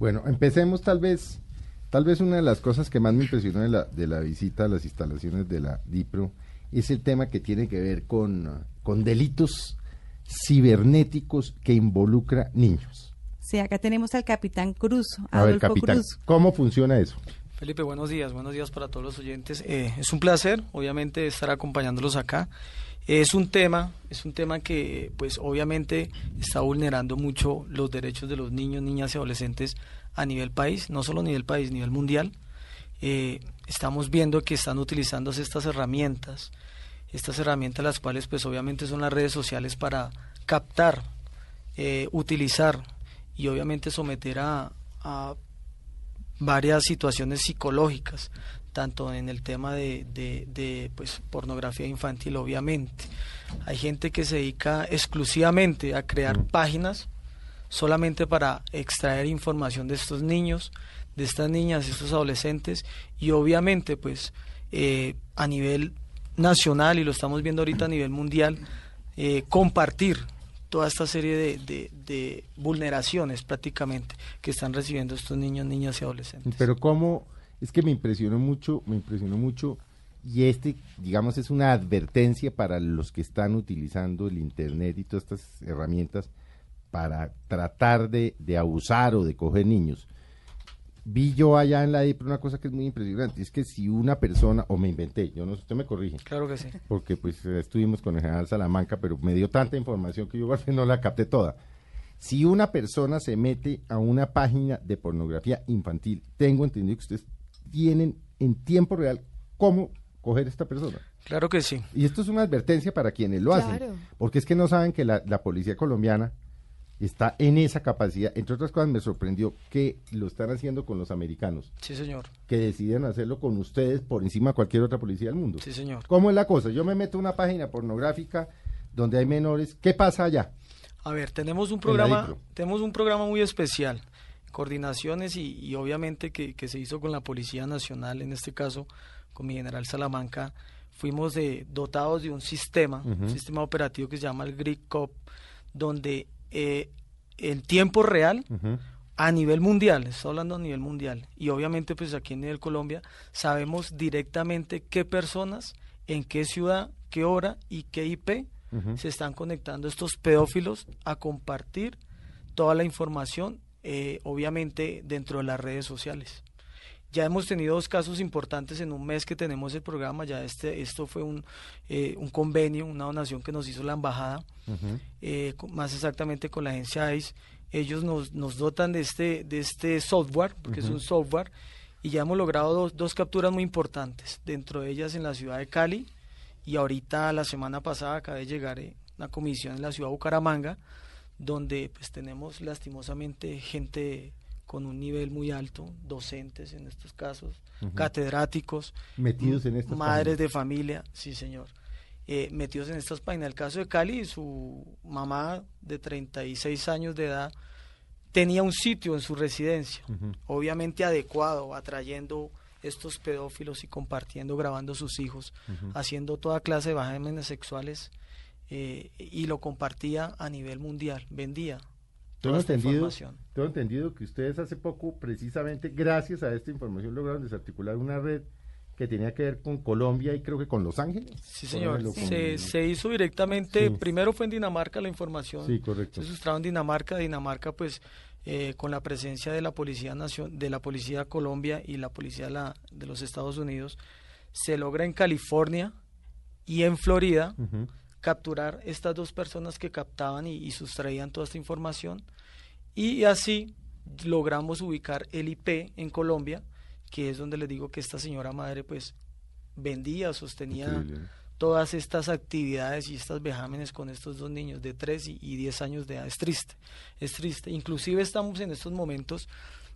Bueno, empecemos tal vez, tal vez una de las cosas que más me impresionó de la, de la visita a las instalaciones de la DIPRO es el tema que tiene que ver con, con delitos cibernéticos que involucra niños. Sí, acá tenemos al capitán Cruz. A ver, capitán, ¿cómo funciona eso? Felipe, buenos días, buenos días para todos los oyentes. Eh, es un placer, obviamente, estar acompañándolos acá. Es un tema, es un tema que, pues, obviamente, está vulnerando mucho los derechos de los niños, niñas y adolescentes a nivel país, no solo a nivel país, a nivel mundial. Eh, estamos viendo que están utilizando estas herramientas, estas herramientas las cuales, pues, obviamente, son las redes sociales para captar, eh, utilizar y, obviamente, someter a, a varias situaciones psicológicas, tanto en el tema de, de, pues, pornografía infantil, obviamente. Hay gente que se dedica exclusivamente a crear páginas solamente para extraer información de estos niños, de estas niñas, de estos adolescentes, y obviamente, pues, eh, a nivel nacional, y lo estamos viendo ahorita a nivel mundial, eh, compartir toda esta serie de, de, vulneraciones prácticamente que están recibiendo estos niños, niñas y adolescentes. Pero cómo, es que me impresionó mucho, me impresionó mucho, y este, digamos, es una advertencia para los que están utilizando el Internet y todas estas herramientas para tratar de, de abusar o de coger niños vi yo allá en la DIPRO una cosa que es muy impresionante, es que si una persona, o me inventé, yo no sé, usted me corrige. Claro que sí. Porque pues estuvimos con el general Salamanca, pero me dio tanta información que yo no la capté toda. Si una persona se mete a una página de pornografía infantil, tengo entendido que ustedes tienen en tiempo real cómo coger a esta persona. Claro que sí. Y esto es una advertencia para quienes lo hacen, porque es que no saben que la, la policía colombiana está en esa capacidad. Entre otras cosas, me sorprendió que lo están haciendo con los americanos. Sí, señor. Que deciden hacerlo con ustedes por encima de cualquier otra policía del mundo. Sí, señor. ¿Cómo es la cosa? Yo me meto a una página pornográfica donde hay menores. ¿Qué pasa allá? A ver, tenemos un programa, tenemos un programa muy especial, coordinaciones y, obviamente que, se hizo con la Policía Nacional, en este caso con mi general Salamanca. Fuimos de, dotados de un sistema, un sistema operativo que se llama el GRICOP, donde eh, en tiempo real a nivel mundial, estoy hablando a nivel mundial, y obviamente pues aquí en nivel Colombia sabemos directamente qué personas, en qué ciudad, qué hora y qué IP se están conectando estos pedófilos a compartir toda la información, eh, obviamente dentro de las redes sociales. Ya hemos tenido dos casos importantes en un mes que tenemos el programa. Ya este, esto fue un, eh, un convenio, una donación que nos hizo la embajada, eh, más exactamente con la agencia ICE. Ellos nos, nos dotan de este, de este software, porque es un software, y ya hemos logrado dos, dos capturas muy importantes, dentro de ellas en la ciudad de Cali, y ahorita la semana pasada acaba de llegar una comisión en la ciudad de Bucaramanga, donde pues tenemos lastimosamente gente con un nivel muy alto, docentes en estos casos, catedráticos, metidos en estas madres de familia, sí señor, eh, metidos en estas páginas. El caso de Cali, su mamá de 36 años de edad tenía un sitio en su residencia, obviamente adecuado, atrayendo estos pedófilos y compartiendo, grabando sus hijos, haciendo toda clase de bajámenes sexuales eh, y lo compartía a nivel mundial, vendía tengo entendido, tengo entendido que ustedes hace poco, precisamente gracias a esta información, lograron desarticular una red que tenía que ver con Colombia y creo que con Los Ángeles. Sí, señor. Se, hizo directamente, primero fue en Dinamarca la información. Sí, correcto. Se sustrajo en Dinamarca. Dinamarca, pues, eh, con la presencia de la Policía Nación, de la Policía Colombia y la Policía de, la, de los Estados Unidos, se logra en California y en Florida capturar estas dos personas que captaban y, sustraían toda esta información y así logramos ubicar el IP en Colombia, que es donde les digo que esta señora madre pues vendía, sostenía todas estas actividades y estas vejámenes con estos dos niños de 3 y, 10 años de edad. Es triste, es triste. Inclusive estamos en estos momentos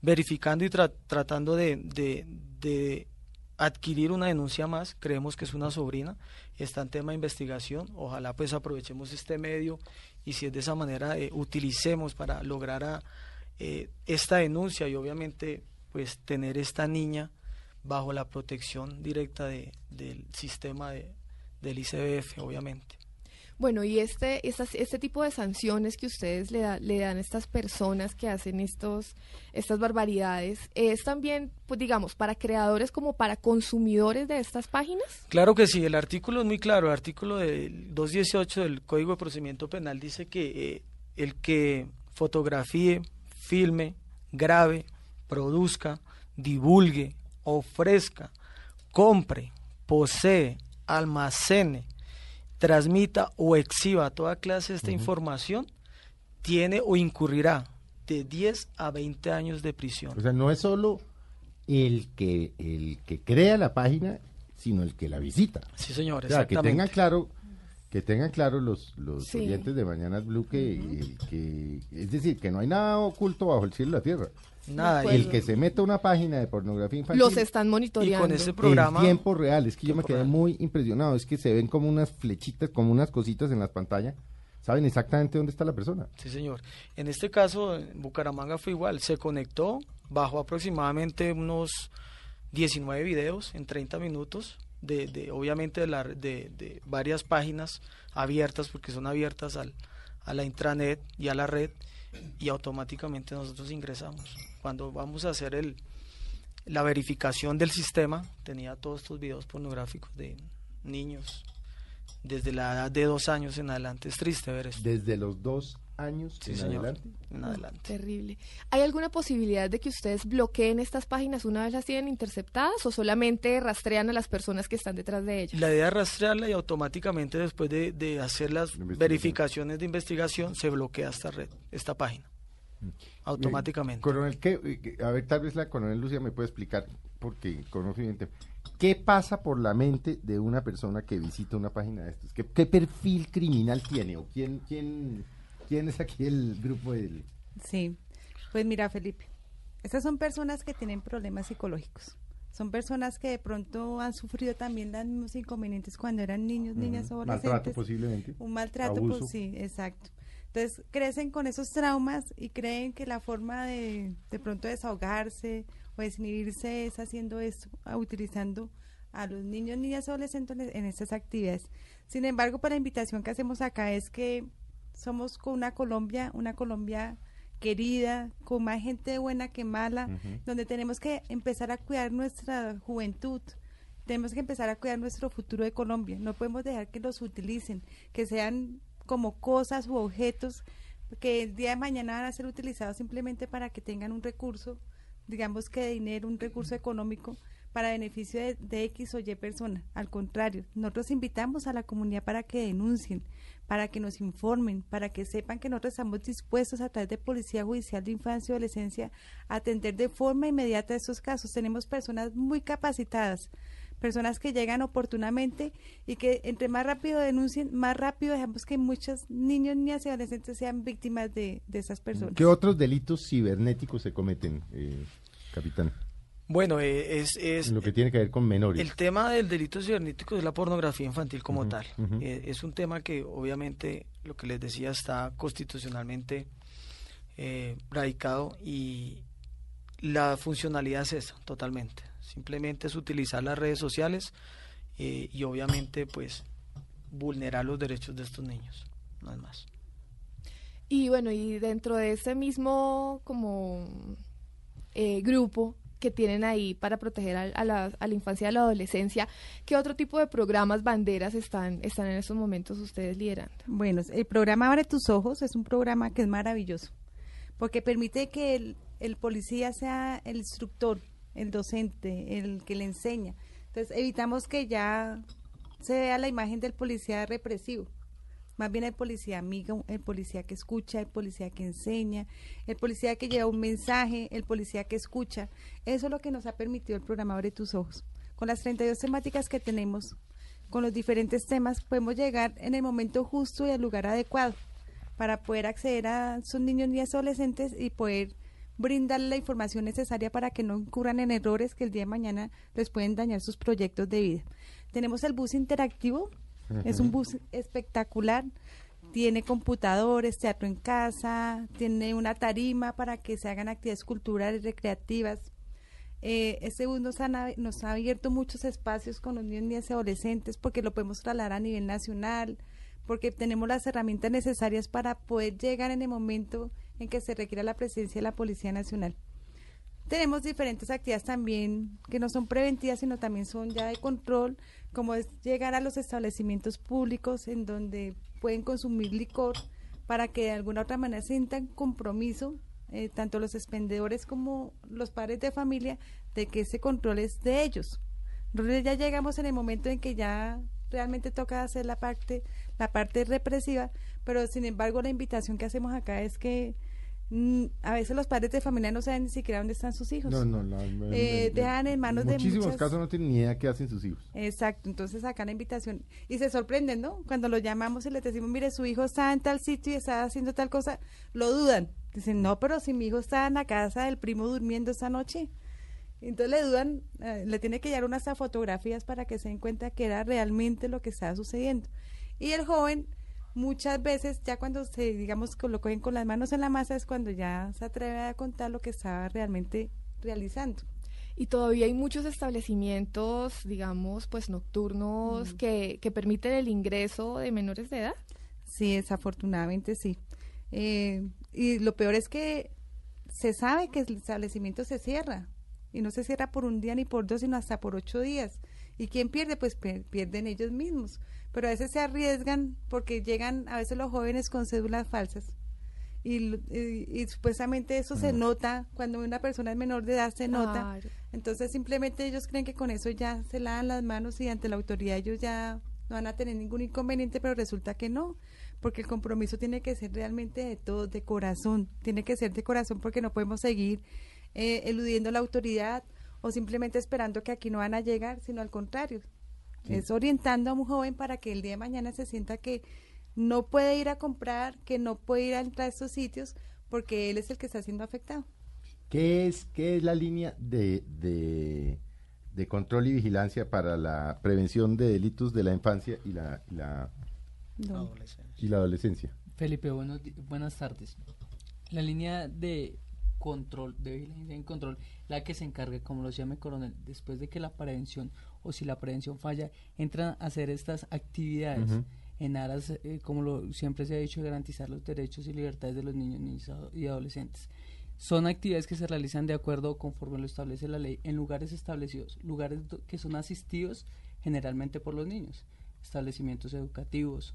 verificando y tratando de, de adquirir una denuncia más, creemos que es una sobrina, está en tema de investigación, ojalá pues aprovechemos este medio y si es de esa manera eh, utilicemos para lograr eh, esta denuncia y obviamente pues tener esta niña bajo la protección directa de, del sistema de, del ICBF, obviamente. Bueno, y este, este tipo de sanciones que ustedes le, dan a estas personas que hacen estos, estas barbaridades, ¿es también, pues digamos, para creadores como para consumidores de estas páginas? Claro que sí, el artículo es muy claro, el artículo del 218 del Código de Procedimiento Penal dice que eh, el que fotografíe, filme, grabe, produzca, divulgue, ofrezca, compre, posee, almacene, transmita o exhiba toda clase de esta información, tiene o incurrirá de 10 a 20 años de prisión. O sea, no es solo el que el que crea la página, sino el que la visita. Sí, señor, o sea, que tengan claro que tengan claro los, los oyentes de Mañanas Blue que, que, es decir, que no hay nada oculto bajo el cielo y la tierra. Nada. El que se meta una página de pornografía infantil. Los están monitoreando. Y con ese programa. En tiempo real. Es que yo me quedé muy impresionado. Es que se ven como unas flechitas, como unas cositas en las pantallas. Saben exactamente dónde está la persona. Sí, señor. En este caso, en Bucaramanga fue igual. Se conectó, bajó aproximadamente unos 19 videos en 30 minutos. De, de obviamente de, la, de, de varias páginas abiertas porque son abiertas al, a la intranet y a la red y automáticamente nosotros ingresamos. Cuando vamos a hacer el, la verificación del sistema, tenía todos estos videos pornográficos de niños desde la edad de dos años en adelante. Es triste ver esto. Desde los dos años en, adelante. en adelante. Terrible. ¿Hay alguna posibilidad de que ustedes bloqueen estas páginas una vez las tienen interceptadas o solamente rastrean a las personas que están detrás de ellas? La idea es rastrearla y automáticamente después de, de hacer las verificaciones de investigación se bloquea esta red, esta página. Automáticamente. coronel, ¿qué, a ver, tal vez la coronel Lucia me puede explicar, porque conozco bien ¿Qué pasa por la mente de una persona que visita una página de estas? ¿Qué, qué perfil criminal tiene? ¿O quién, quién ¿Quién es aquí el grupo del...? Sí, pues mira Felipe, estas son personas que tienen problemas psicológicos. Son personas que de pronto han sufrido también los mismos inconvenientes cuando eran niños, niñas o adolescentes. Maltrato posiblemente. Un maltrato, pues sí, exacto. Entonces crecen con esos traumas y creen que la forma de de pronto desahogarse o desinhibirse es haciendo esto, utilizando a los niños, niñas, adolescentes en estas actividades. Sin embargo, para la invitación que hacemos acá es que somos con una Colombia, una Colombia querida, con más gente buena que mala, donde tenemos que empezar a cuidar nuestra juventud, tenemos que empezar a cuidar nuestro futuro de Colombia, no podemos dejar que los utilicen, que sean como cosas u objetos que el día de mañana van a ser utilizados simplemente para que tengan un recurso, digamos que de dinero, un recurso económico para beneficio de, X o Y persona. Al contrario, nosotros invitamos a la comunidad para que denuncien, para que nos informen, para que sepan que nosotros estamos dispuestos a través de Policía Judicial de Infancia y Adolescencia a atender de forma inmediata estos casos. Tenemos personas muy capacitadas, personas que llegan oportunamente y que entre más rápido denuncien, más rápido dejamos que muchos niños, niñas y adolescentes sean víctimas de, de esas personas. ¿Qué otros delitos cibernéticos se cometen, eh, capitán? Bueno, eh, es, es, lo que tiene que ver con menores. El tema del delito cibernético es la pornografía infantil como tal. Eh, es un tema que obviamente, lo que les decía, está constitucionalmente eh, radicado y la funcionalidad es esa, totalmente. Simplemente es utilizar las redes sociales y obviamente pues vulnerar los derechos de estos niños, no es más. Y bueno, y dentro de ese mismo como grupo que tienen ahí para proteger a, la, a, la, infancia y a la adolescencia. ¿Qué otro tipo de programas, banderas están, están en estos momentos ustedes liderando? Bueno, el programa Abre tus Ojos es un programa que es maravilloso, porque permite que el, el policía sea el instructor, el docente, el que le enseña. Entonces evitamos que ya se vea la imagen del policía represivo más bien el policía amigo, el policía que escucha, el policía que enseña, el policía que lleva un mensaje, el policía que escucha. Eso es lo que nos ha permitido el programa Abre tus ojos. Con las 32 temáticas que tenemos, con los diferentes temas, podemos llegar en el momento justo y al lugar adecuado para poder acceder a sus niños y adolescentes y poder brindarle la información necesaria para que no incurran en errores que el día de mañana les pueden dañar sus proyectos de vida. Tenemos el bus interactivo, es un bus espectacular. Tiene computadores, teatro en casa, tiene una tarima para que se hagan actividades culturales, y recreativas. Eh, este bus nos, ha abierto muchos espacios con los niños y adolescentes porque lo podemos trasladar a nivel nacional, porque tenemos las herramientas necesarias para poder llegar en el momento en que se requiera la presencia de la Policía Nacional. Tenemos diferentes actividades también que no son preventivas, sino también son ya de control, como es llegar a los establecimientos públicos en donde pueden consumir licor para que de alguna otra manera sientan compromiso, eh, tanto los expendedores como los padres de familia, de que ese control es de ellos. Entonces ya llegamos en el momento en que ya realmente toca hacer la parte, la parte represiva, pero sin embargo la invitación que hacemos acá es que mm, a veces los padres de familia no saben ni siquiera dónde están sus hijos. No, no, eh, dejan en manos de muchísimos casos no tienen ni idea qué hacen sus hijos. Exacto, entonces acá la invitación y se sorprenden, ¿no? Cuando lo llamamos y les decimos, mire, su hijo está en tal sitio y está haciendo tal cosa, lo dudan. Dicen, no, pero si mi hijo está en la casa del primo durmiendo esta noche. Entonces le dudan, eh, le tiene que llevar unas fotografías para que se den cuenta que era realmente lo que estaba sucediendo. Y el joven, muchas veces, ya cuando se, digamos, lo cogen con las manos en la masa, es cuando ya se atreve a contar lo que estaba realmente realizando. Y todavía hay muchos establecimientos, digamos, pues nocturnos que, que permiten el ingreso de menores de edad. Sí, desafortunadamente sí. Eh, y lo peor es que se sabe que el establecimiento se cierra y no se cierra por un día ni por dos, sino hasta por ocho días. ¿Y quién pierde? Pues pierden ellos mismos. Pero a veces se arriesgan porque llegan a veces los jóvenes con cédulas falsas. Y, y, supuestamente eso se nota cuando una persona es menor de edad se nota entonces simplemente ellos creen que con eso ya se lavan las manos y ante la autoridad ellos ya no van a tener ningún inconveniente pero resulta que no porque el compromiso tiene que ser realmente de todo de corazón tiene que ser de corazón porque no podemos seguir eh, eludiendo la autoridad o simplemente esperando que aquí no van a llegar, sino al contrario. Es orientando a un joven para que el día de mañana se sienta que no puede ir a comprar, que no puede ir a entrar a estos sitios porque él es el que está siendo afectado. ¿Qué es, qué es la línea de, de, control y vigilancia para la prevención de delitos de la infancia y la, la, y la adolescencia? Felipe, buenas tardes. La línea de control, de vigilancia en control, la que se encargue, como lo decía mi coronel, después de que la prevención o si la prevención falla, entran a hacer estas actividades en aras, eh, como lo siempre se ha dicho, garantizar los derechos y libertades de los niños, niños y adolescentes. Son actividades que se realizan de acuerdo conforme lo establece la ley en lugares establecidos, lugares que son asistidos generalmente por los niños, establecimientos educativos,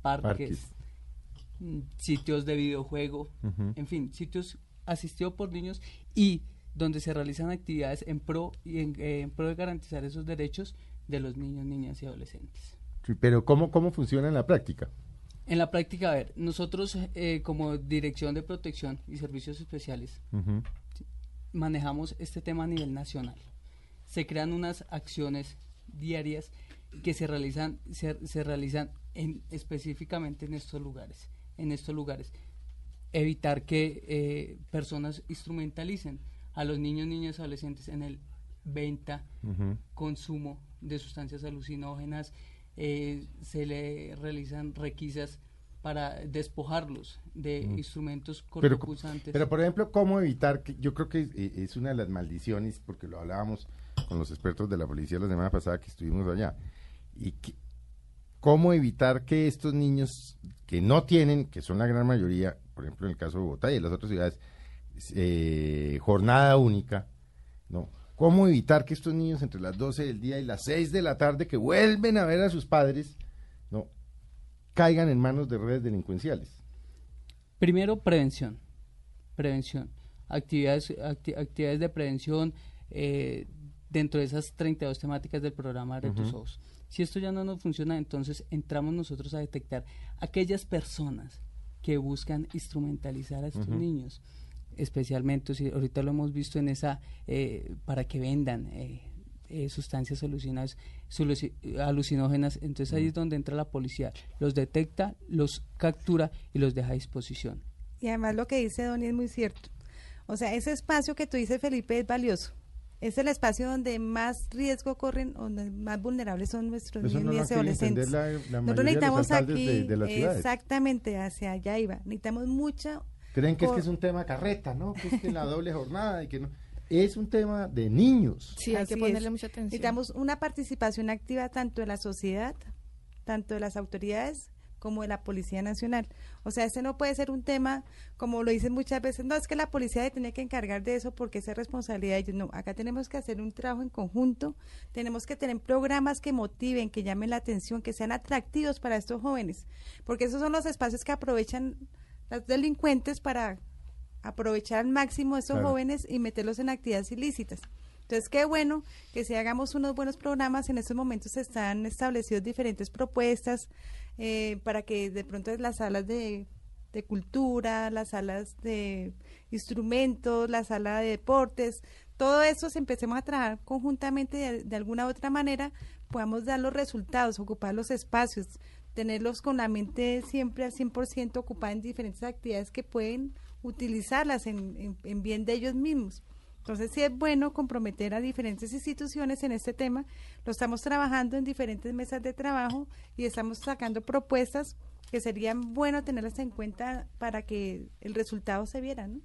parques, mm, sitios de videojuego, en fin, sitios asistido por niños y donde se realizan actividades en pro y en, pro de garantizar esos derechos de los niños, niñas y adolescentes. pero ¿cómo, cómo funciona en la práctica? En la práctica, a ver, nosotros eh, como Dirección de Protección y Servicios Especiales manejamos este tema a nivel nacional. Se crean unas acciones diarias que se realizan, se, se realizan en, específicamente en estos lugares, en estos lugares evitar que eh, personas instrumentalicen a los niños, niñas, adolescentes en el venta, consumo de sustancias alucinógenas, eh, se le realizan requisas para despojarlos de instrumentos cortopulsantes. Pero, por ejemplo, ¿cómo evitar que yo creo que es una de las maldiciones, porque lo hablábamos con los expertos de la policía la semana pasada que estuvimos allá, y cómo evitar que estos niños que no tienen, que son la gran mayoría, por ejemplo, en el caso de Bogotá y en las otras ciudades, eh, jornada única, ¿no? ¿Cómo evitar que estos niños entre las 12 del día y las 6 de la tarde que vuelven a ver a sus padres, ¿no? caigan en manos de redes delincuenciales? Primero, prevención. Prevención. Actividades, actividades de prevención eh, dentro de esas 32 temáticas del programa de tus ojos. Si esto ya no nos funciona, entonces entramos nosotros a detectar aquellas personas que buscan instrumentalizar a estos niños, especialmente, si ahorita lo hemos visto en esa, eh, para que vendan eh, eh, sustancias alucinógenas, entonces ahí es donde entra la policía, los detecta, los captura y los deja a disposición. Y además lo que dice Donny es muy cierto. O sea, ese espacio que tú dices, Felipe, es valioso es el espacio donde más riesgo corren, donde más vulnerables son nuestros niños y adolescentes. Nosotros necesitamos aquí, exactamente, hacia allá iba. Necesitamos mucha. Creen que es que es un tema carreta, ¿no? Que es que la doble jornada y que no. Es un tema de niños. Sí, hay que ponerle mucha atención. Necesitamos una participación activa tanto de la sociedad, tanto de las autoridades, como de la Policía Nacional. O sea, ese no puede ser un tema, como lo dicen muchas veces, no, es que la policía tiene que encargar de eso porque es responsabilidad de ellos. No, acá tenemos que hacer un trabajo en conjunto, tenemos que tener programas que motiven, que llamen la atención, que sean atractivos para estos jóvenes, porque esos son los espacios que aprovechan los delincuentes para aprovechar al máximo a esos jóvenes y meterlos en actividades ilícitas. Entonces, qué bueno que si hagamos unos buenos programas, en estos momentos están establecidos diferentes propuestas eh, para que de pronto las salas de, cultura, las salas de instrumentos, la sala de deportes, todo eso, si empecemos a trabajar conjuntamente de, de alguna u otra manera, podamos dar los resultados, ocupar los espacios, tenerlos con la mente siempre al 100% ocupada en diferentes actividades que pueden utilizarlas en, en, bien de ellos mismos. Entonces sí es bueno comprometer a diferentes instituciones en este tema. Lo estamos trabajando en diferentes mesas de trabajo y estamos sacando propuestas que serían bueno tenerlas en cuenta para que el resultado se viera. ¿no?